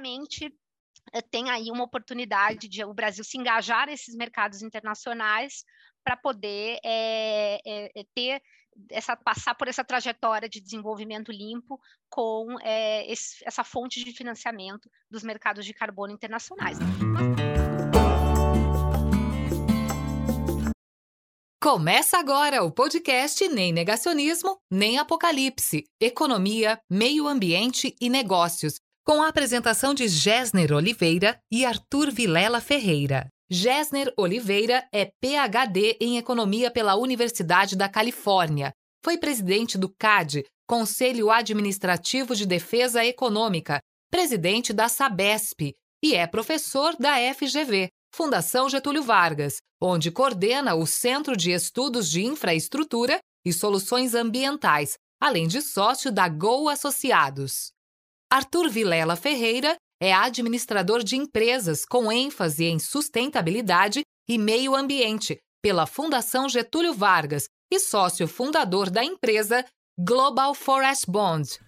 claramente eh, tem aí uma oportunidade de o Brasil se engajar nesses mercados internacionais para poder é, é, ter essa passar por essa trajetória de desenvolvimento limpo com é, esse, essa fonte de financiamento dos mercados de carbono internacionais. Começa agora o podcast Nem Negacionismo, Nem Apocalipse, Economia, Meio Ambiente e Negócios, com a apresentação de Gessner Oliveira e Arthur Vilela Ferreira. Gessner Oliveira é PhD em Economia pela Universidade da Califórnia. Foi presidente do CAD, Conselho Administrativo de Defesa Econômica, presidente da SABESP e é professor da FGV, Fundação Getúlio Vargas, onde coordena o Centro de Estudos de Infraestrutura e Soluções Ambientais, além de sócio da Go Associados. Arthur Vilela Ferreira é administrador de empresas com ênfase em sustentabilidade e meio ambiente pela Fundação Getúlio Vargas e sócio fundador da empresa Global Forest Bond.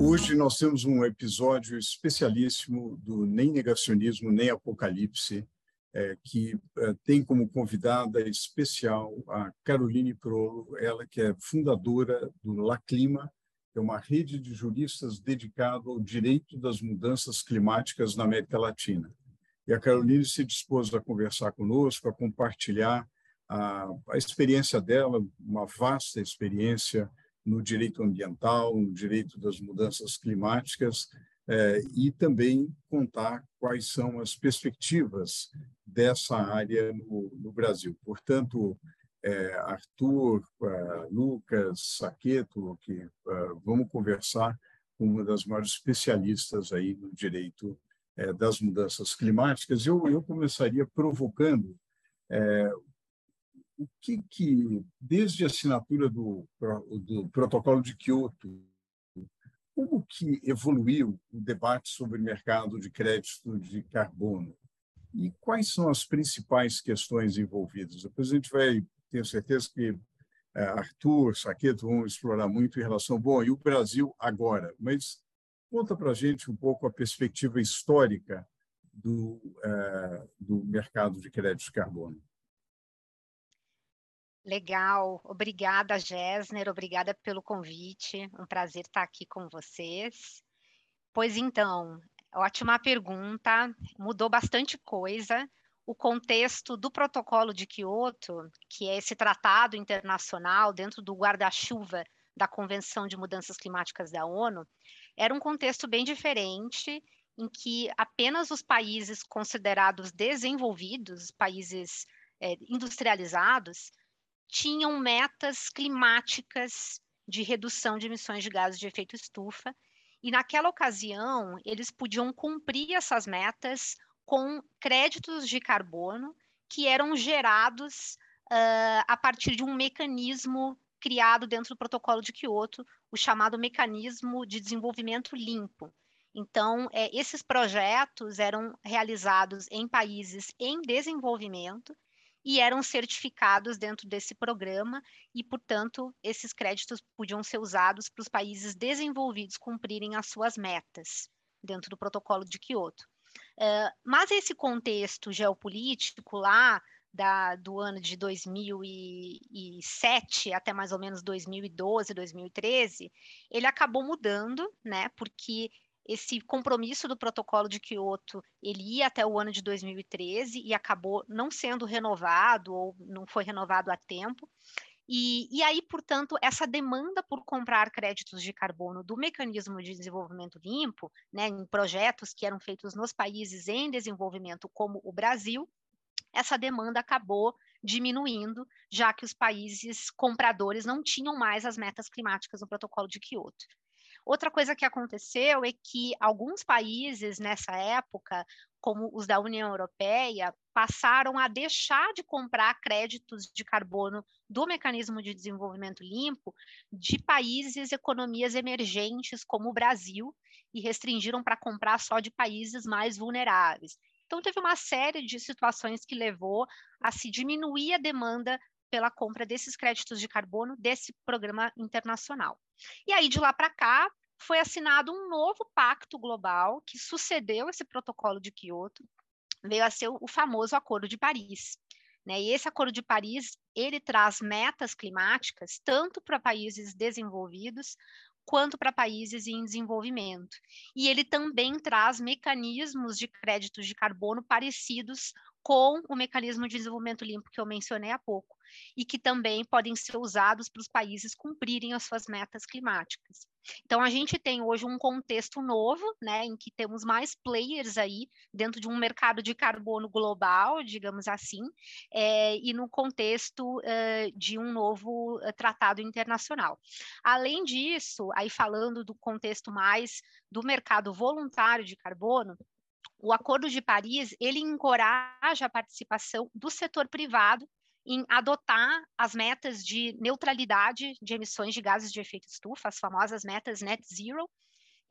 Hoje nós temos um episódio especialíssimo do Nem Negacionismo, Nem Apocalipse, é, que é, tem como convidada especial a Caroline Prolo, ela que é fundadora do La Clima, é uma rede de juristas dedicada ao direito das mudanças climáticas na América Latina. E a Caroline se dispôs a conversar conosco, a compartilhar a, a experiência dela, uma vasta experiência no direito ambiental, no direito das mudanças climáticas, é, e também contar quais são as perspectivas dessa área no, no Brasil. Portanto, é, Arthur, uh, Lucas, Saqueto, que uh, vamos conversar com uma das maiores especialistas aí no direito é, das mudanças climáticas. Eu, eu começaria provocando é, o que, que, desde a assinatura do, do protocolo de Quioto, como que evoluiu o debate sobre mercado de crédito de carbono? E quais são as principais questões envolvidas? Depois a gente vai tenho certeza que é, Arthur, Saqueto vão explorar muito em relação, bom, e o Brasil agora? Mas conta para a gente um pouco a perspectiva histórica do, é, do mercado de crédito de carbono. Legal, obrigada, Gessner, obrigada pelo convite, um prazer estar aqui com vocês. Pois então, ótima pergunta, mudou bastante coisa. O contexto do protocolo de Quioto, que é esse tratado internacional dentro do guarda-chuva da Convenção de Mudanças Climáticas da ONU, era um contexto bem diferente, em que apenas os países considerados desenvolvidos, países é, industrializados, tinham metas climáticas de redução de emissões de gases de efeito estufa, e naquela ocasião eles podiam cumprir essas metas com créditos de carbono que eram gerados uh, a partir de um mecanismo criado dentro do protocolo de Quioto, o chamado mecanismo de desenvolvimento limpo. Então, é, esses projetos eram realizados em países em desenvolvimento e eram certificados dentro desse programa, e, portanto, esses créditos podiam ser usados para os países desenvolvidos cumprirem as suas metas dentro do protocolo de Quioto. Uh, mas esse contexto geopolítico lá da, do ano de 2007 até mais ou menos 2012, 2013, ele acabou mudando, né? Porque esse compromisso do protocolo de Kyoto ele ia até o ano de 2013 e acabou não sendo renovado ou não foi renovado a tempo. E, e, aí, portanto, essa demanda por comprar créditos de carbono do mecanismo de desenvolvimento limpo, né, em projetos que eram feitos nos países em desenvolvimento, como o Brasil, essa demanda acabou diminuindo, já que os países compradores não tinham mais as metas climáticas no protocolo de Kyoto. Outra coisa que aconteceu é que alguns países nessa época, como os da União Europeia, passaram a deixar de comprar créditos de carbono do mecanismo de desenvolvimento limpo de países, economias emergentes como o Brasil e restringiram para comprar só de países mais vulneráveis. Então teve uma série de situações que levou a se diminuir a demanda pela compra desses créditos de carbono desse programa internacional. E aí, de lá para cá, foi assinado um novo pacto global que sucedeu esse protocolo de Kyoto, veio a ser o famoso Acordo de Paris. Né? E esse Acordo de Paris ele traz metas climáticas tanto para países desenvolvidos quanto para países em desenvolvimento. E ele também traz mecanismos de créditos de carbono parecidos com o mecanismo de desenvolvimento limpo que eu mencionei há pouco, e que também podem ser usados para os países cumprirem as suas metas climáticas. Então, a gente tem hoje um contexto novo, né, em que temos mais players aí dentro de um mercado de carbono global, digamos assim, é, e no contexto é, de um novo é, tratado internacional. Além disso, aí falando do contexto mais do mercado voluntário de carbono, o Acordo de Paris ele encoraja a participação do setor privado em adotar as metas de neutralidade de emissões de gases de efeito estufa, as famosas metas net zero,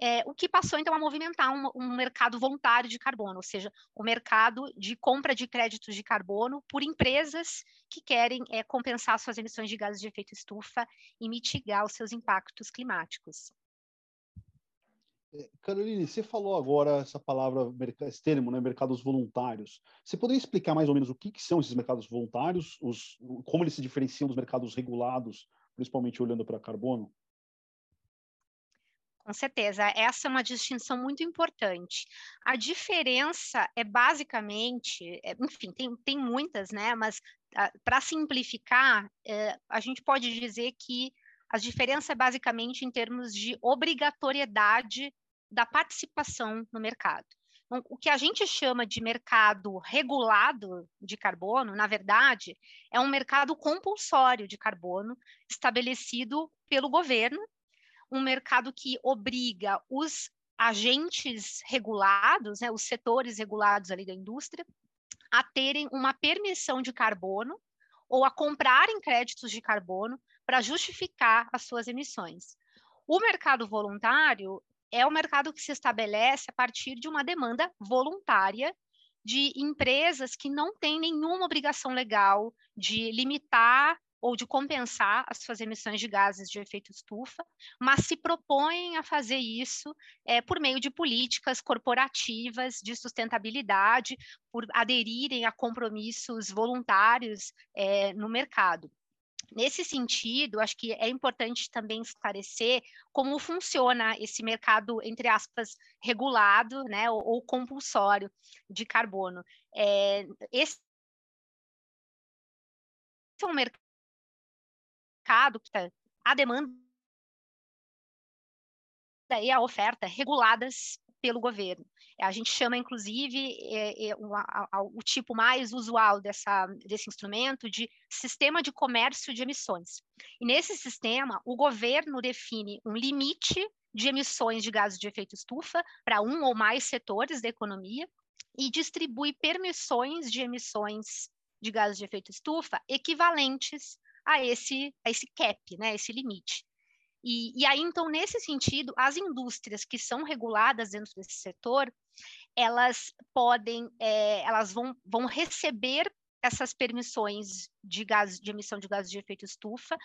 é, o que passou então a movimentar um, um, mercado voluntário de carbono, ou seja, o mercado de compra de créditos de carbono por empresas que querem é, compensar suas emissões de gases de efeito estufa e mitigar os seus impactos climáticos. Caroline, você falou agora essa palavra, esse termo, né, mercados voluntários. Você poderia explicar mais ou menos o que, que são esses mercados voluntários, os, como eles se diferenciam dos mercados regulados, principalmente olhando para carbono? Com certeza, essa é uma distinção muito importante. A diferença é basicamente, é, enfim, tem, tem muitas, né? Mas para simplificar, é, a gente pode dizer que a diferença é basicamente em termos de obrigatoriedade da participação no mercado. Então, o que a gente chama de mercado regulado de carbono, na verdade, é um mercado compulsório de carbono estabelecido pelo governo, um mercado que obriga os agentes regulados, né, os setores regulados ali da indústria, a terem uma permissão de carbono ou a comprarem créditos de carbono para justificar as suas emissões. O mercado voluntário é o mercado que se estabelece a partir de uma demanda voluntária de empresas que não têm nenhuma obrigação legal de limitar ou de compensar as suas emissões de gases de efeito estufa, mas se propõem a fazer isso é, por meio de políticas corporativas de sustentabilidade, por aderirem a compromissos voluntários é, no mercado. Nesse sentido, acho que é importante também esclarecer como funciona esse mercado, entre aspas, regulado né, ou, ou compulsório de carbono. É, esse é um mercado que a demanda e a oferta reguladas pelo governo. A gente chama, inclusive, é, é, a, o, tipo mais usual dessa, desse instrumento de sistema de comércio de emissões. E nesse sistema, o governo define um limite de emissões de gases de efeito estufa para um ou mais setores da economia e distribui permissões de emissões de gases de efeito estufa equivalentes a esse, a esse cap, né, esse limite. E, e aí, então, nesse sentido, as indústrias que são reguladas dentro desse setor, elas podem, é, elas vão, vão receber essas permissões de, gás, de emissão de gases de efeito estufa,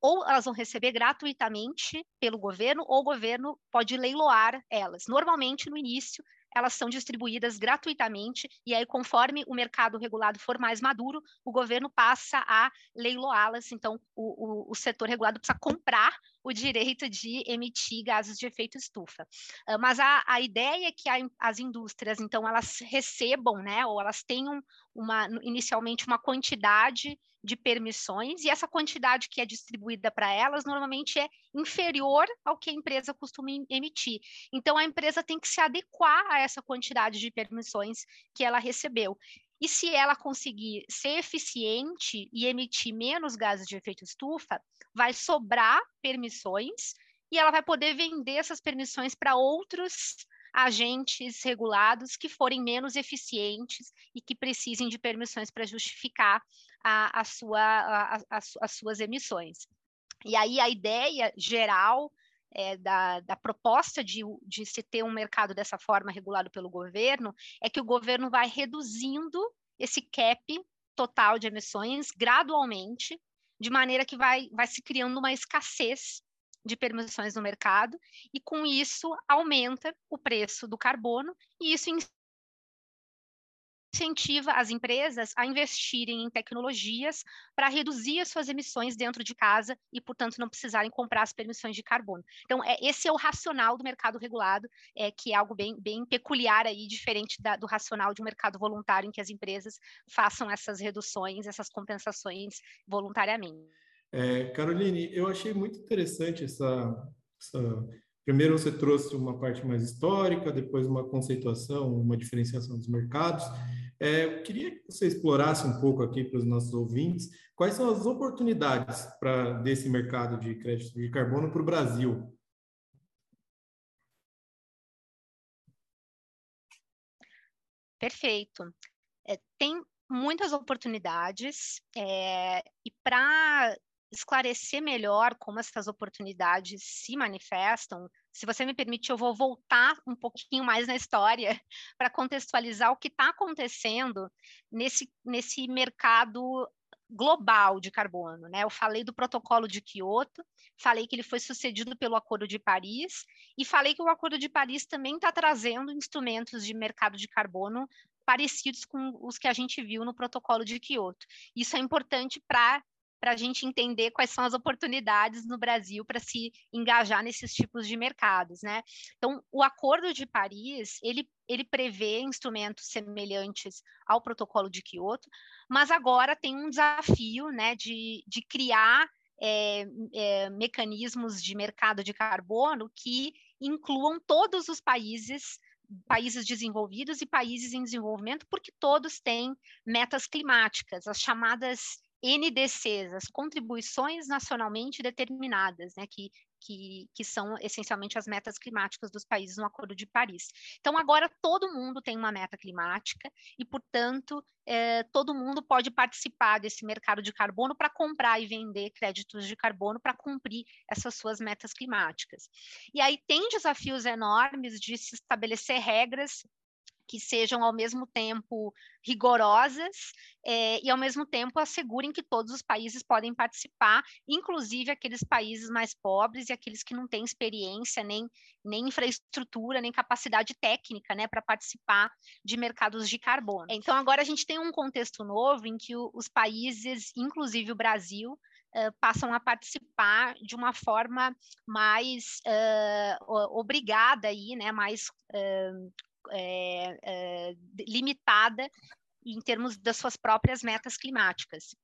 ou elas vão receber gratuitamente pelo governo, ou o governo pode leiloar elas. Normalmente, no início, elas são distribuídas gratuitamente, e aí, conforme o mercado regulado for mais maduro, o governo passa a leiloá-las, então o, o, o setor regulado precisa comprar o direito de emitir gases de efeito estufa. Uh, mas a, a ideia é que a, as indústrias, então, elas recebam, né, ou elas tenham uma, inicialmente uma quantidade de permissões, e essa quantidade que é distribuída para elas normalmente é inferior ao que a empresa costuma emitir. Então, a empresa tem que se adequar a essa quantidade de permissões que ela recebeu. E se ela conseguir ser eficiente e emitir menos gases de efeito estufa, vai sobrar permissões e ela vai poder vender essas permissões para outros agentes regulados que forem menos eficientes e que precisem de permissões para justificar a, a sua, a, a, as suas emissões. E aí a ideia geral é, da, da, proposta de, de se ter um mercado dessa forma regulado pelo governo é que o governo vai reduzindo esse cap total de emissões gradualmente, de maneira que vai, vai se criando uma escassez de permissões no mercado, e com isso aumenta o preço do carbono, e isso incentiva as empresas a investirem em tecnologias para reduzir as suas emissões dentro de casa e, portanto, não precisarem comprar as permissões de carbono. Então, é, esse é o racional do mercado regulado, é, que é algo bem, bem peculiar aí, diferente da, do racional de um mercado voluntário, em que as empresas façam essas reduções, essas compensações voluntariamente. É, Caroline, eu achei muito interessante essa, essa Primeiro você trouxe uma parte mais histórica, depois uma conceituação, uma diferenciação dos mercados. É, eu queria que você explorasse um pouco aqui para os nossos ouvintes quais são as oportunidades para desse mercado de crédito de carbono para o Brasil. Perfeito. É, tem muitas oportunidades é, e para esclarecer melhor como essas oportunidades se manifestam, se você me permite, eu vou voltar um pouquinho mais na história para contextualizar o que está acontecendo nesse, nesse mercado global de carbono, né? Eu falei do protocolo de Kyoto, falei que ele foi sucedido pelo Acordo de Paris e falei que o Acordo de Paris também está trazendo instrumentos de mercado de carbono parecidos com os que a gente viu no protocolo de Kyoto. Isso é importante para para a gente entender quais são as oportunidades no Brasil para se engajar nesses tipos de mercados, né? Então, o Acordo de Paris, ele, ele prevê instrumentos semelhantes ao protocolo de Kyoto, mas agora tem um desafio, né, de, de criar é, é, mecanismos de mercado de carbono que incluam todos os países países desenvolvidos e países em desenvolvimento, porque todos têm metas climáticas, as chamadas NDCs, as contribuições nacionalmente determinadas, né, que, que, que são essencialmente as metas climáticas dos países no Acordo de Paris. Então, agora todo mundo tem uma meta climática e, portanto, é, todo mundo pode participar desse mercado de carbono para comprar e vender créditos de carbono para cumprir essas suas metas climáticas. E aí tem desafios enormes de se estabelecer regras que sejam ao mesmo tempo rigorosas é, e ao mesmo tempo assegurem que todos os países podem participar, inclusive aqueles países mais pobres e aqueles que não têm experiência, nem, nem infraestrutura, nem capacidade técnica né, para participar de mercados de carbono. Então, agora a gente tem um contexto novo em que o, os países, inclusive o Brasil, uh, passam a participar de uma forma mais uh, obrigada aí, né, mais uh, é, é, limitada em termos das suas próprias metas climáticas.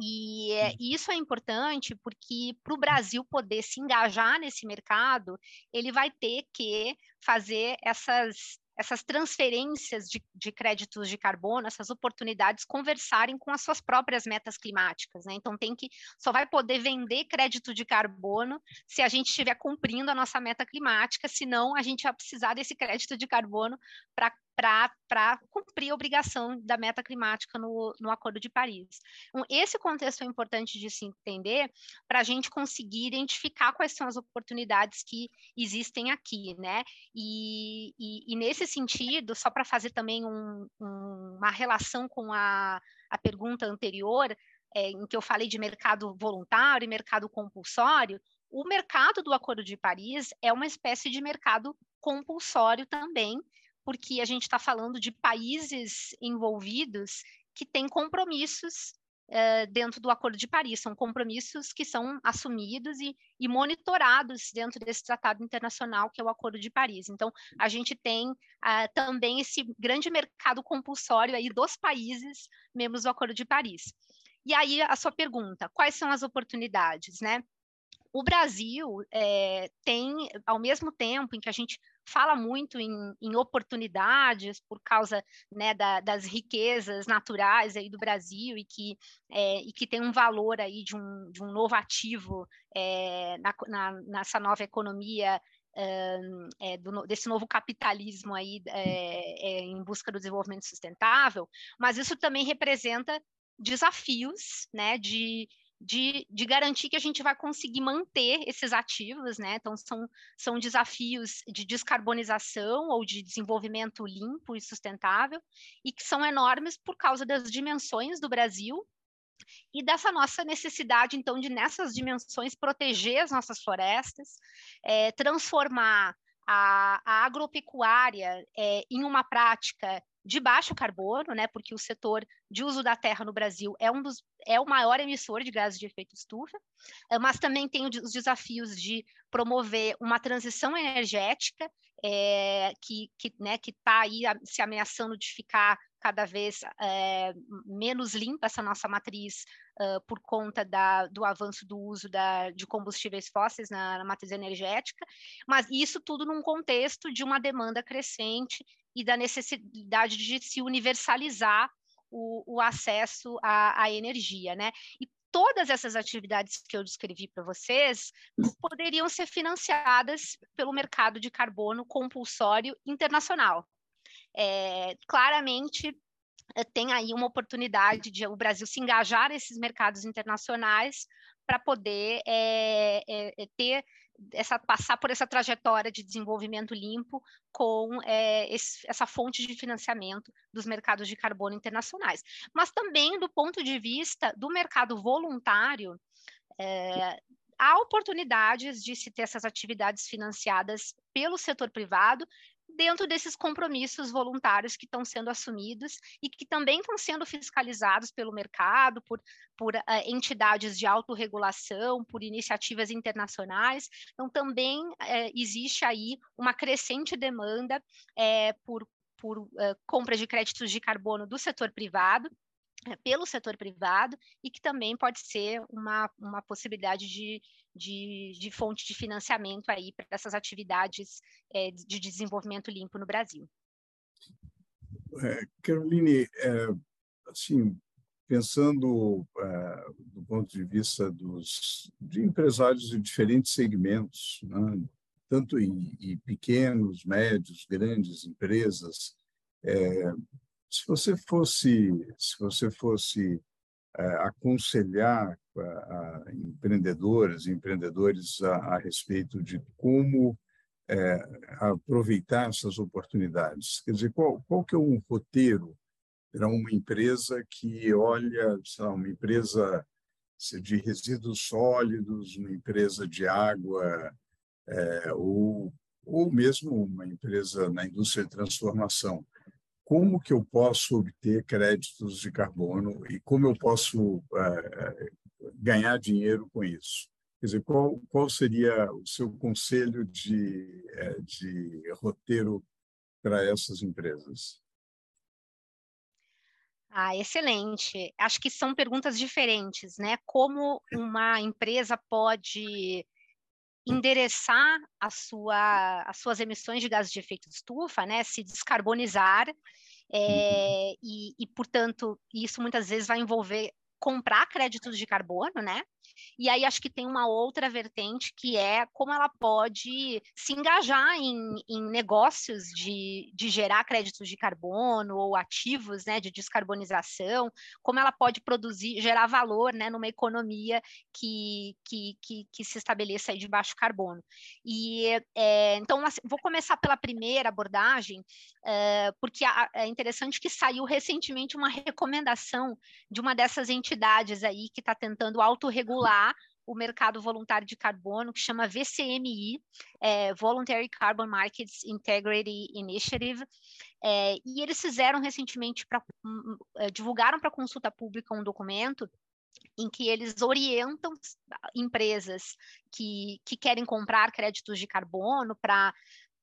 E, é, e, isso é importante porque para o Brasil poder se engajar nesse mercado, ele vai ter que fazer essas essas transferências de, de, créditos de carbono, essas oportunidades, conversarem com as suas próprias metas climáticas. Né? Então, tem que só vai poder vender crédito de carbono se a gente estiver cumprindo a nossa meta climática, senão a gente vai precisar desse crédito de carbono para para cumprir a obrigação da meta climática no, no Acordo de Paris. Então, esse contexto é importante de se entender para a gente conseguir identificar quais são as oportunidades que existem aqui, né? E, e, e nesse sentido, só para fazer também um, um, uma relação com a, a pergunta anterior, é, em que eu falei de mercado voluntário e mercado compulsório, o mercado do Acordo de Paris é uma espécie de mercado compulsório também, porque a gente está falando de países envolvidos que têm compromissos uh, dentro do Acordo de Paris, são compromissos que são assumidos e, e, monitorados dentro desse tratado internacional que é o Acordo de Paris. Então, a gente tem uh, também esse grande mercado compulsório aí dos países membros do Acordo de Paris. E aí, a sua pergunta, quais são as oportunidades, né? O Brasil é, tem, ao mesmo tempo em que a gente fala muito em, em oportunidades por causa né, da, das riquezas naturais aí do Brasil e que, é, e que tem um valor aí de um, de um novo ativo é, na, na, nessa nova economia é, do, desse novo capitalismo aí é, é, em busca do desenvolvimento sustentável, mas isso também representa desafios, né, de, de, de, garantir que a gente vai conseguir manter esses ativos, né? Então, são, são desafios de descarbonização ou de desenvolvimento limpo e sustentável, e que são enormes por causa das dimensões do Brasil e dessa nossa necessidade, então, de nessas dimensões proteger as nossas florestas, é, transformar a, a agropecuária é, em uma prática de baixo carbono, né, porque o setor de uso da terra no Brasil é um dos é o maior emissor de gases de efeito estufa, eh, mas também tem os desafios de promover uma transição energética é, que que né, que está aí se ameaçando de ficar cada vez é, menos limpa essa nossa matriz uh, por conta da, do avanço do uso da, de combustíveis fósseis na, na matriz energética, mas isso tudo num contexto de uma demanda crescente e da necessidade de se universalizar o, o acesso à, à energia, né? E todas essas atividades que eu descrevi para vocês poderiam ser financiadas pelo mercado de carbono compulsório internacional. É, claramente eh, tem aí uma oportunidade de o Brasil se engajar nesses mercados internacionais para poder é, é, ter essa, passar por essa trajetória de desenvolvimento limpo com é, esse, essa fonte de financiamento dos mercados de carbono internacionais. Mas também do ponto de vista do mercado voluntário, é, há oportunidades de se ter essas atividades financiadas pelo setor privado, dentro desses compromissos voluntários que estão sendo assumidos e que também estão sendo fiscalizados pelo mercado, por, por uh, entidades de autorregulação, por iniciativas internacionais. Então, também uh, existe aí uma crescente demanda uh, por, por compra de créditos de carbono do setor privado, pelo setor privado e que também pode ser uma, uma possibilidade de, de, de fonte de financiamento aí para essas atividades é, de desenvolvimento limpo no Brasil. É, Caroline, é, assim, pensando é, do ponto de vista dos de empresários de diferentes segmentos, né, tanto em, em, pequenos, médios, grandes empresas, é, se você fosse se você fosse é, aconselhar a empreendedoras e empreendedores a, a, respeito de como é, aproveitar essas oportunidades. Quer dizer, qual, qual que é um roteiro para uma empresa que olha, sei lá, uma empresa de resíduos sólidos, uma empresa de água, é, ou, ou mesmo uma empresa na indústria de transformação como que eu posso obter créditos de carbono e como eu posso uh, ganhar dinheiro com isso. Quer dizer, qual, qual seria o seu conselho de, uh, de roteiro para essas empresas? Ah, excelente. Acho que são perguntas diferentes, né? Como uma empresa pode endereçar a sua, as suas emissões de gases de efeito estufa, né, se descarbonizar, é, e, e, portanto, isso muitas vezes vai envolver comprar créditos de carbono, né? E aí acho que tem uma outra vertente que é como ela pode se engajar em, em negócios de, de gerar créditos de carbono ou ativos né, de descarbonização, como ela pode produzir, gerar valor né, numa economia que, que, que, que se estabeleça de baixo carbono. E é, então assim, vou começar pela primeira abordagem, é, porque é interessante que saiu recentemente uma recomendação de uma dessas entidades aí que está tentando autorregular o mercado voluntário de carbono, que chama VCMI, é, Voluntary Carbon Markets Integrity Initiative, é, e eles fizeram recentemente, pra, um, é, divulgaram para consulta pública um documento em que eles orientam empresas que, que querem comprar créditos de carbono para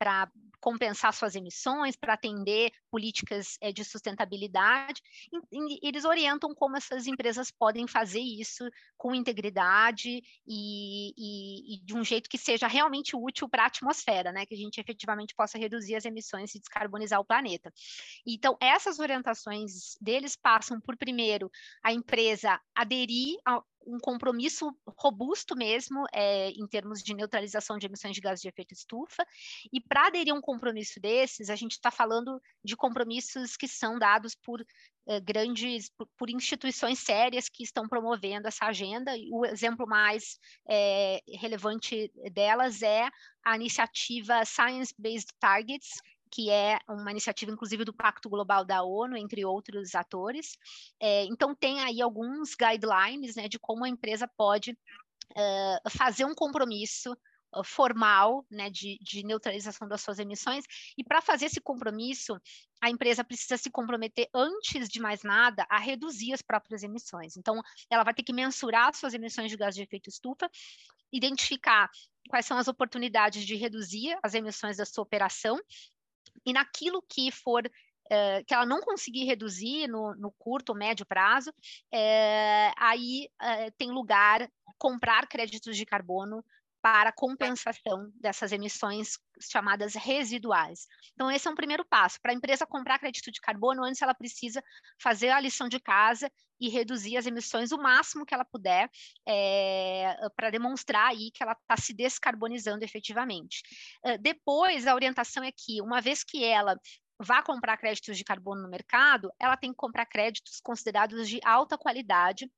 para compensar suas emissões, para atender políticas é, de sustentabilidade. E, e eles orientam como essas empresas podem fazer isso com integridade e, e, e de um jeito que seja realmente útil para a atmosfera, né? que a gente efetivamente possa reduzir as emissões e descarbonizar o planeta. Então, essas orientações deles passam por, primeiro, a empresa aderir a, um compromisso robusto mesmo é, em termos de neutralização de emissões de gases de efeito estufa. E para aderir a um compromisso desses, a gente está falando de compromissos que são dados por é, grandes, por, por, instituições sérias que estão promovendo essa agenda. O exemplo mais é, relevante delas é a iniciativa Science Based Targets, que é uma iniciativa, inclusive, do Pacto Global da ONU, entre outros atores. É, então, tem aí alguns guidelines né, de como a empresa pode uh, fazer um compromisso formal né, de, de, neutralização das suas emissões. E para fazer esse compromisso, a empresa precisa se comprometer, antes de mais nada, a reduzir as próprias emissões. Então, ela vai ter que mensurar suas emissões de gás de efeito estufa, identificar quais são as oportunidades de reduzir as emissões da sua operação, e naquilo que for é, que ela não conseguir reduzir no, no curto ou médio prazo, é, aí é, tem lugar comprar créditos de carbono para compensação dessas emissões chamadas residuais. Então, esse é um primeiro passo. Para a empresa comprar crédito de carbono, antes ela precisa fazer a lição de casa e reduzir as emissões o máximo que ela puder é, para demonstrar aí que ela está se descarbonizando efetivamente. Uh, depois, a orientação é que, uma vez que ela vá comprar créditos de carbono no mercado, ela tem que comprar créditos considerados de alta qualidade,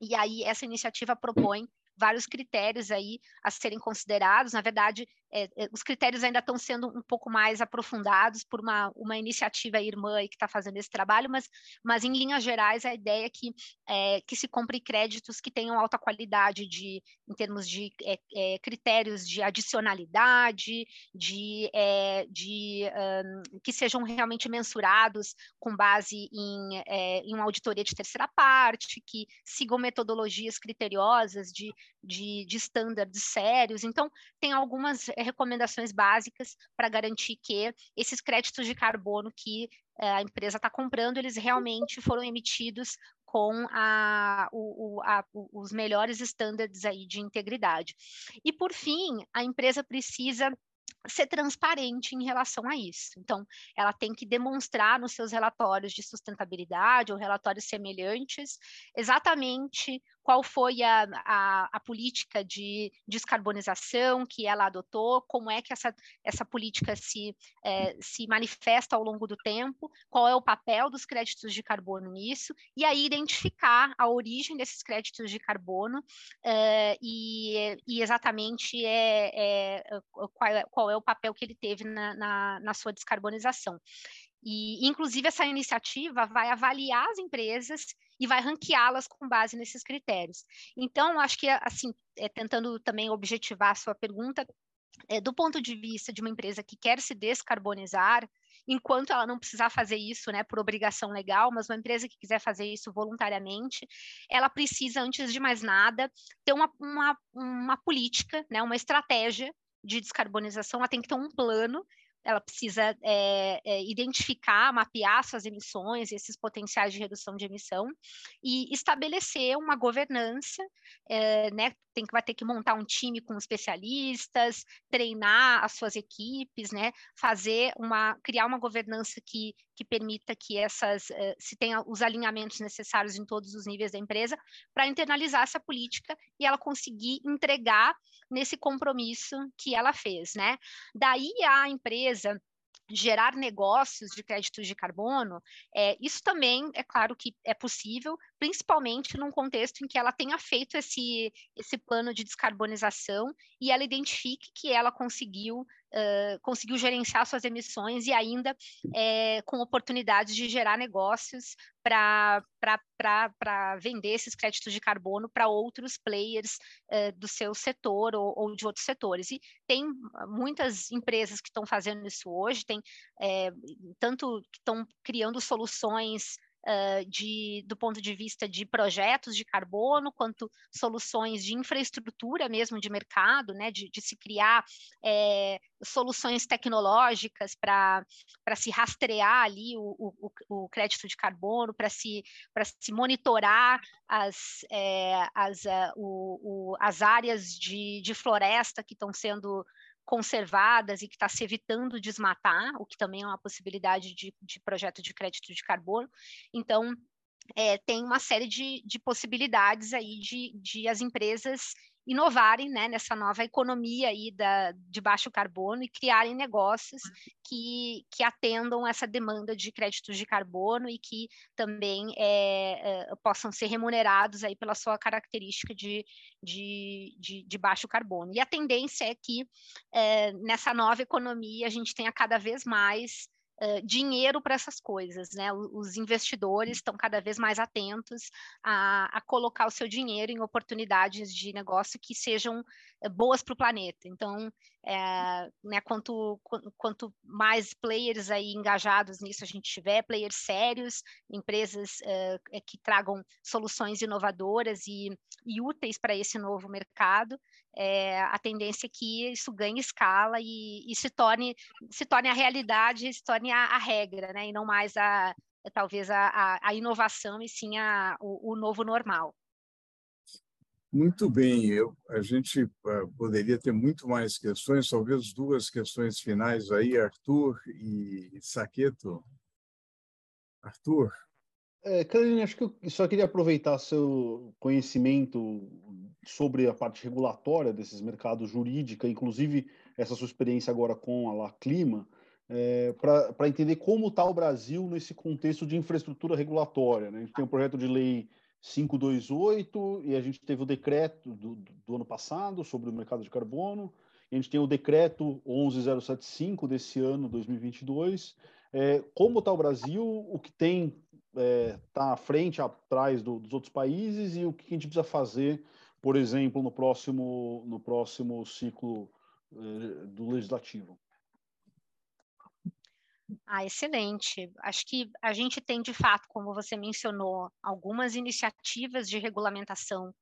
e aí essa iniciativa propõe vários critérios aí a serem considerados. Na verdade, é, é, os critérios ainda estão sendo um pouco mais aprofundados por uma, uma iniciativa irmã que está fazendo esse trabalho, mas, mas em linhas gerais a ideia é que, é, que se compre créditos que tenham alta qualidade de, em termos de é, é critérios de adicionalidade, de, é, de um, que sejam realmente mensurados com base em, em uma auditoria de terceira parte, que sigam metodologias criteriosas de, de, de estándares sérios. Então, tem algumas recomendações básicas para garantir que esses créditos de carbono que eh, a empresa está comprando, eles realmente foram emitidos com a, o, a, os melhores estándares aí de integridade. E, por fim, a empresa precisa ser transparente em relação a isso. Então, ela tem que demonstrar nos seus relatórios de sustentabilidade ou relatórios semelhantes exatamente qual foi a, a, a, política de descarbonização que ela adotou, como é que essa, essa política se, é, se manifesta ao longo do tempo, qual é o papel dos créditos de carbono nisso, e aí identificar a origem desses créditos de carbono é, e, e, exatamente é, é qual, é, qual, é o papel que ele teve na, na, na sua descarbonização. E, inclusive, essa iniciativa vai avaliar as empresas e vai ranqueá-las com base nesses critérios. Então, acho que, assim, é, tentando também objetivar a sua pergunta, é, do ponto de vista de uma empresa que quer se descarbonizar, enquanto ela não precisar fazer isso, né, por obrigação legal, mas uma empresa que quiser fazer isso voluntariamente, ela precisa, antes de mais nada, ter uma, uma, uma política, né, uma estratégia de descarbonização, ela tem que ter um plano ela precisa é, é, identificar, mapear suas emissões, esses potenciais de redução de emissão, e estabelecer uma governança, é, né, tem que vai ter que montar um time com especialistas, treinar as suas equipes, né, fazer uma, criar uma governança que, que permita que essas, se tenha os alinhamentos necessários em todos os níveis da empresa, para internalizar essa política e ela conseguir entregar nesse compromisso que ela fez, né? Daí a empresa gerar negócios de créditos de carbono, é, isso também é claro que é possível, principalmente num contexto em que ela tenha feito esse, esse plano de descarbonização e ela identifique que ela conseguiu, uh, conseguiu gerenciar suas emissões e ainda é, com oportunidades de gerar negócios para vender esses créditos de carbono para outros players uh, do seu setor ou, ou, de outros setores. E tem muitas empresas que estão fazendo isso hoje, tem é, tanto que estão criando soluções uh, de, do ponto de vista de projetos de carbono, quanto soluções de infraestrutura mesmo de mercado, né, de, de se criar é, soluções tecnológicas para se rastrear ali o, o, o, crédito de carbono, para se, se monitorar as, é, as, uh, o, as áreas de, de floresta que estão sendo conservadas e que está se evitando desmatar, o que também é uma possibilidade de, de projeto de crédito de carbono. Então, é, tem uma série de, de possibilidades aí de, de as empresas inovarem né, nessa nova economia aí da, de baixo carbono e criarem negócios que, que atendam essa demanda de créditos de carbono e que também é, é, possam ser remunerados aí pela sua característica de, de, de, de baixo carbono. E a tendência é que é, nessa nova economia a gente tenha cada vez mais uh, dinheiro para essas coisas, né? Os investidores estão cada vez mais atentos a, a, colocar o seu dinheiro em oportunidades de negócio que sejam uh, boas para o planeta. Então, é, né, quanto, quanto mais players aí engajados nisso a gente tiver, players sérios, empresas que tragam soluções inovadoras e, e úteis para esse novo mercado, é, a tendência é que isso ganhe escala e, e, se torne se torne a realidade, se torne a, a regra, né? E não mais a talvez a, a, inovação e sim a, o, o novo normal. Muito bem, eu, a gente uh, poderia ter muito mais questões, talvez duas questões finais aí, Arthur e Saqueto. Arthur. É, Caroline, acho que eu só queria aproveitar seu conhecimento sobre a parte regulatória desses mercados jurídica, inclusive essa sua experiência agora com a La Clima, é, para entender como está o Brasil nesse contexto de infraestrutura regulatória. Né? A gente tem um projeto de lei 528 e a gente teve o decreto do, do ano passado sobre o mercado de carbono, a gente tem o decreto 11075 desse ano, 2022. É, como está o Brasil, o que tem está é, tá à frente, atrás do, dos outros países e o que a gente precisa fazer por exemplo, no próximo, no próximo ciclo eh, do legislativo. Ah, excelente. Acho que a gente tem, de fato, como você mencionou, algumas iniciativas de regulamentação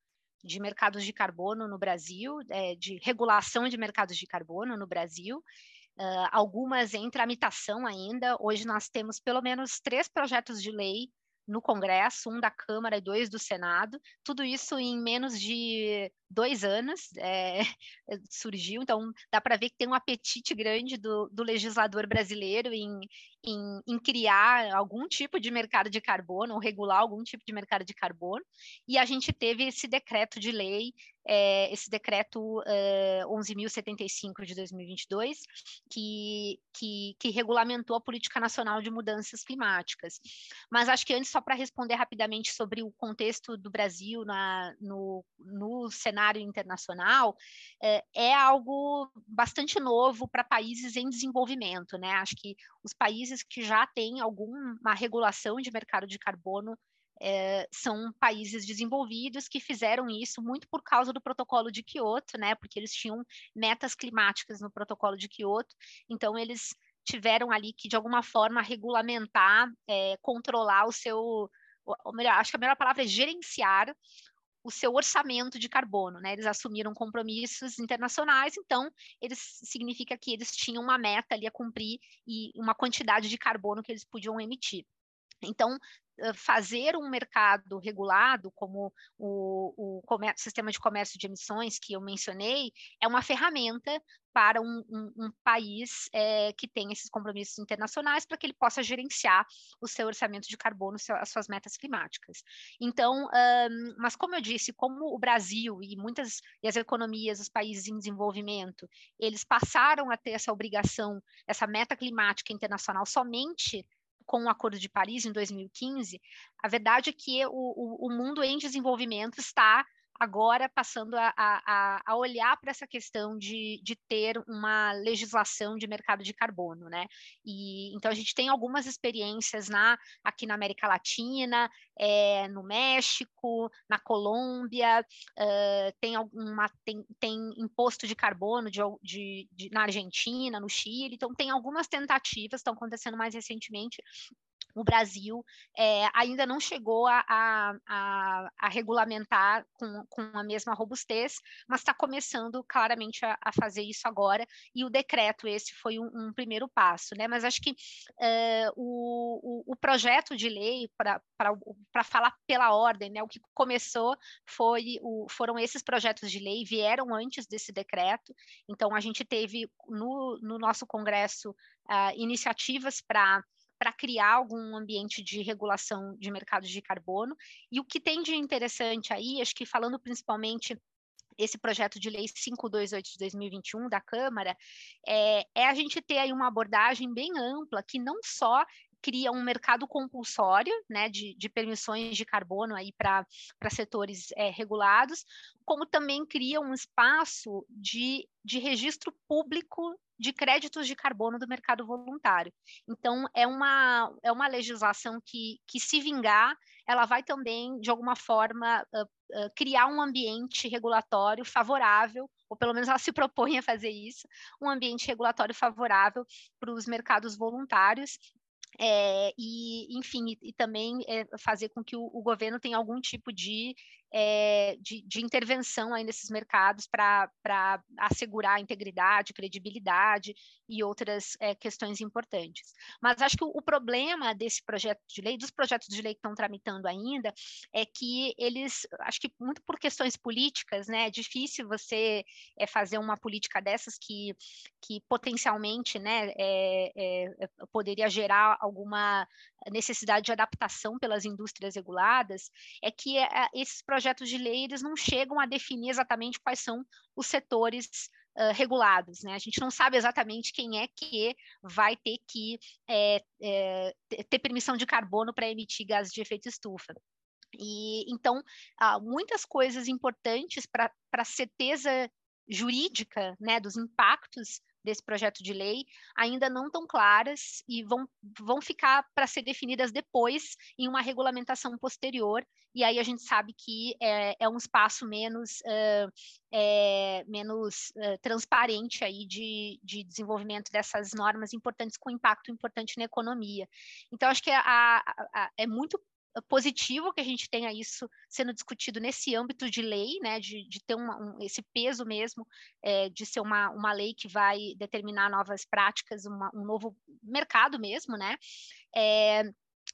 de mercados de carbono no Brasil, é, de regulação de mercados de carbono no Brasil, algumas em tramitação ainda. Hoje nós temos pelo menos três projetos de lei no Congresso, um da Câmara e dois do Senado, tudo isso em menos de dois anos é, surgiu, então dá para ver que tem um apetite grande do, do legislador brasileiro em, em, em, criar algum tipo de mercado de carbono, ou regular algum tipo de mercado de carbono, e a gente teve esse decreto de lei, é, esse decreto é, 11.075 de 2022, que, que, que regulamentou a política nacional de mudanças climáticas. Mas acho que antes, só para responder rapidamente sobre o contexto do Brasil na, no, no cenário internacional é, é algo bastante novo para países em desenvolvimento, né? Acho que os países que já têm alguma regulação de mercado de carbono é, são países desenvolvidos que fizeram isso muito por causa do protocolo de Kyoto, né? Porque eles tinham metas climáticas no protocolo de Kyoto, então eles tiveram ali que de alguma forma regulamentar, é, controlar o seu, ou melhor, acho que a melhor palavra é gerenciar o seu orçamento de carbono, né? Eles assumiram compromissos internacionais, então eles significa que eles tinham uma meta ali a cumprir e uma quantidade de carbono que eles podiam emitir. Então, fazer um mercado regulado, como o, o sistema de comércio de emissões que eu mencionei, é uma ferramenta para um, um, um país é, que tem esses compromissos internacionais para que ele possa gerenciar o seu orçamento de carbono, seu, as suas metas climáticas. Então, um, mas como eu disse, como o Brasil e muitas e as economias, os países em desenvolvimento, eles passaram a ter essa obrigação, essa meta climática internacional somente com o Acordo de Paris em 2015, a verdade é que o, o, o mundo em desenvolvimento está agora passando a, a, a olhar para essa questão de, de ter uma legislação de mercado de carbono, né? E então a gente tem algumas experiências na, aqui na América Latina, é, no México, na Colômbia, tem alguma tem, tem imposto de carbono de, de, de, na Argentina, no Chile, então tem algumas tentativas, estão acontecendo mais recentemente o Brasil é, ainda não chegou a, a, a, a regulamentar com, com, a mesma robustez, mas está começando claramente a, fazer isso agora, e o decreto esse foi um, um primeiro passo, né? Mas acho que é, o, o, o, projeto de lei, para falar pela ordem, né? O que começou foi o, foram esses projetos de lei, vieram antes desse decreto, então a gente teve no, no nosso Congresso uh, iniciativas para para criar algum ambiente de regulação de mercados de carbono. E o que tem de interessante aí, acho que falando principalmente esse projeto de lei 528 de 2021 da Câmara, é, é, a gente ter aí uma abordagem bem ampla que não só cria um mercado compulsório né, de, de permissões de carbono aí para setores é, regulados, como também cria um espaço de, de registro público de créditos de carbono do mercado voluntário. Então, é uma, é uma legislação que, que, se vingar, ela vai também, de alguma forma, uh, uh, criar um ambiente regulatório favorável, ou pelo menos ela se propõe a fazer isso, um ambiente regulatório favorável para os mercados voluntários, é, e, enfim, e, e também é, fazer com que o, o, governo tenha algum tipo de é, de, de, intervenção aí nesses mercados para assegurar a integridade, credibilidade e outras questões importantes. Mas acho que o, o, problema desse projeto de lei, dos projetos de lei que estão tramitando ainda, é que eles, acho que muito por questões políticas, né, é difícil você fazer uma política dessas que, que potencialmente né, poderia gerar alguma necessidade de adaptação pelas indústrias reguladas, é que esses projetos projetos de lei eles não chegam a definir exatamente quais são os setores uh, regulados. Né? A gente não sabe exatamente quem é que vai ter que é, é, ter permissão de carbono para emitir gases de efeito estufa. E então, há muitas coisas importantes para a certeza jurídica né, dos impactos desse projeto de lei ainda não tão claras e vão, vão ficar para ser definidas depois em uma regulamentação posterior e aí a gente sabe que é, é um espaço menos, uh, é, menos uh, transparente aí de, de desenvolvimento dessas normas importantes com impacto importante na economia. Então, acho que a, a, a, é muito positivo que a gente tenha isso sendo discutido nesse âmbito de lei, né, de, de ter uma, um, esse peso mesmo é, de ser uma, uma lei que vai determinar novas práticas, uma, um novo mercado mesmo, né, é,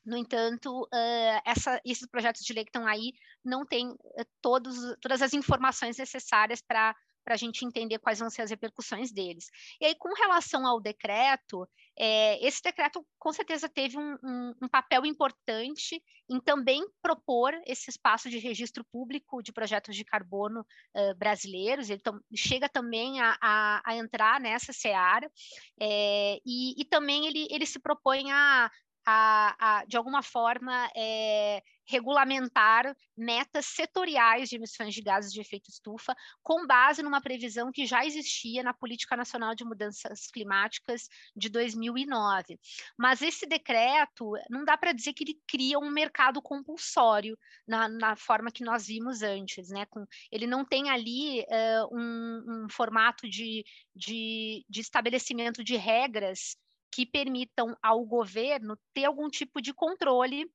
no entanto, uh, essa, esses projetos de lei que estão aí não têm uh, todos, todas as informações necessárias para para a gente entender quais vão ser as repercussões deles. E aí, com relação ao decreto, é, esse decreto com certeza teve um, um, um, papel importante em também propor esse espaço de registro público de projetos de carbono uh, brasileiros, ele chega também a, a, a, entrar nessa seara, é, e, e, também ele, ele se propõe a, a, a, de alguma forma, é, regulamentar metas setoriais de emissões de gases de efeito estufa, com base numa previsão que já existia na Política Nacional de Mudanças Climáticas de 2009. Mas esse decreto, não dá para dizer que ele cria um mercado compulsório na, na, forma que nós vimos antes, né? Com, ele não tem ali uh, um, um, formato de, de, de estabelecimento de regras que permitam ao governo ter algum tipo de controle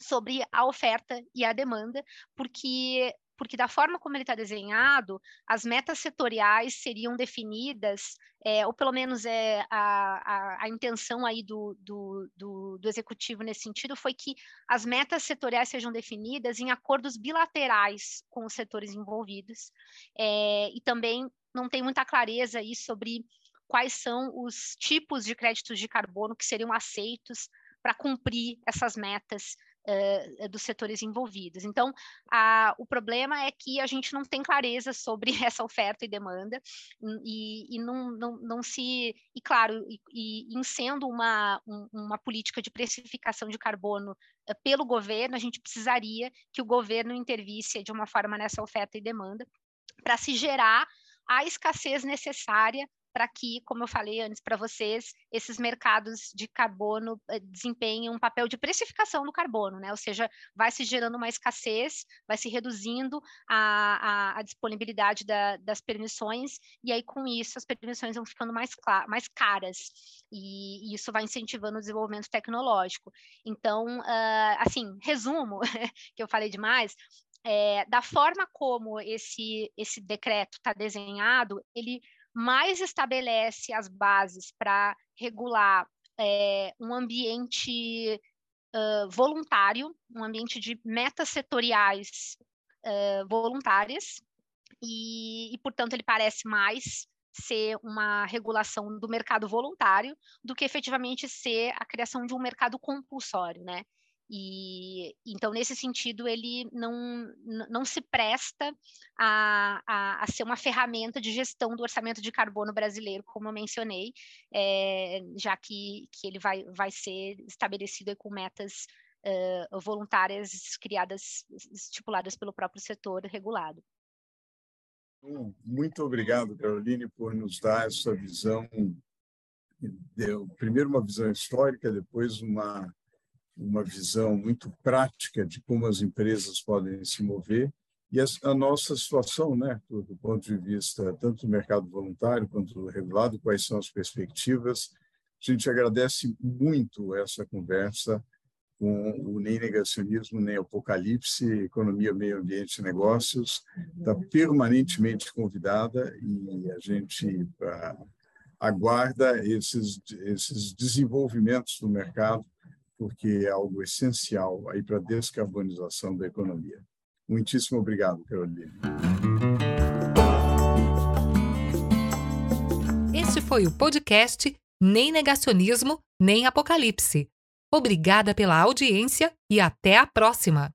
sobre a oferta e a demanda, porque porque da forma como ele está desenhado, as metas setoriais seriam definidas, é, ou pelo menos é, a, a, a intenção aí do, do, do, do, executivo nesse sentido foi que as metas setoriais sejam definidas em acordos bilaterais com os setores envolvidos, é, e também não tem muita clareza aí sobre quais são os tipos de créditos de carbono que seriam aceitos para cumprir essas metas uh, dos setores envolvidos. Então, a, o problema é que a gente não tem clareza sobre essa oferta e demanda, e, e não, não, não, se. E claro, e, e em sendo uma, um, uma política de precificação de carbono uh, pelo governo, a gente precisaria que o governo intervisse de uma forma nessa oferta e demanda para se gerar a escassez necessária para que, como eu falei antes para vocês, esses mercados de carbono eh, desempenhem um papel de precificação do carbono, né? Ou seja, vai se gerando uma escassez, vai se reduzindo a, a, a disponibilidade da, das permissões, e aí com isso as permissões vão ficando mais, mais caras, e, e, isso vai incentivando o desenvolvimento tecnológico. Então, uh, assim, resumo, que eu falei demais, é, da forma como esse, esse decreto está desenhado, ele mais estabelece as bases para regular é, um ambiente uh, voluntário, um ambiente de metas setoriais uh, voluntárias, e, e, portanto, ele parece mais ser uma regulação do mercado voluntário do que efetivamente ser a criação de um mercado compulsório, né? E então, nesse sentido, ele não, não se presta a, a, a ser uma ferramenta de gestão do orçamento de carbono brasileiro, como eu mencionei, é, já que, que ele vai, vai ser estabelecido com metas uh, voluntárias criadas, estipuladas pelo próprio setor regulado. Muito obrigado, Caroline, por nos dar essa visão. Deu, primeiro, uma visão histórica, depois, uma, uma visão muito prática de como as empresas podem se mover e a, nossa situação, né, do, do, ponto de vista tanto do mercado voluntário quanto do regulado, quais são as perspectivas. A gente agradece muito essa conversa com o Nem Negacionismo, Nem Apocalipse, Economia, Meio Ambiente e Negócios. Está permanentemente convidada e a gente uh, aguarda esses, esses desenvolvimentos no mercado, porque é algo essencial aí para a descarbonização da economia. Muitíssimo obrigado, Carolina. Este foi o podcast Nem Negacionismo, Nem Apocalipse Obrigada pela audiência e até a próxima!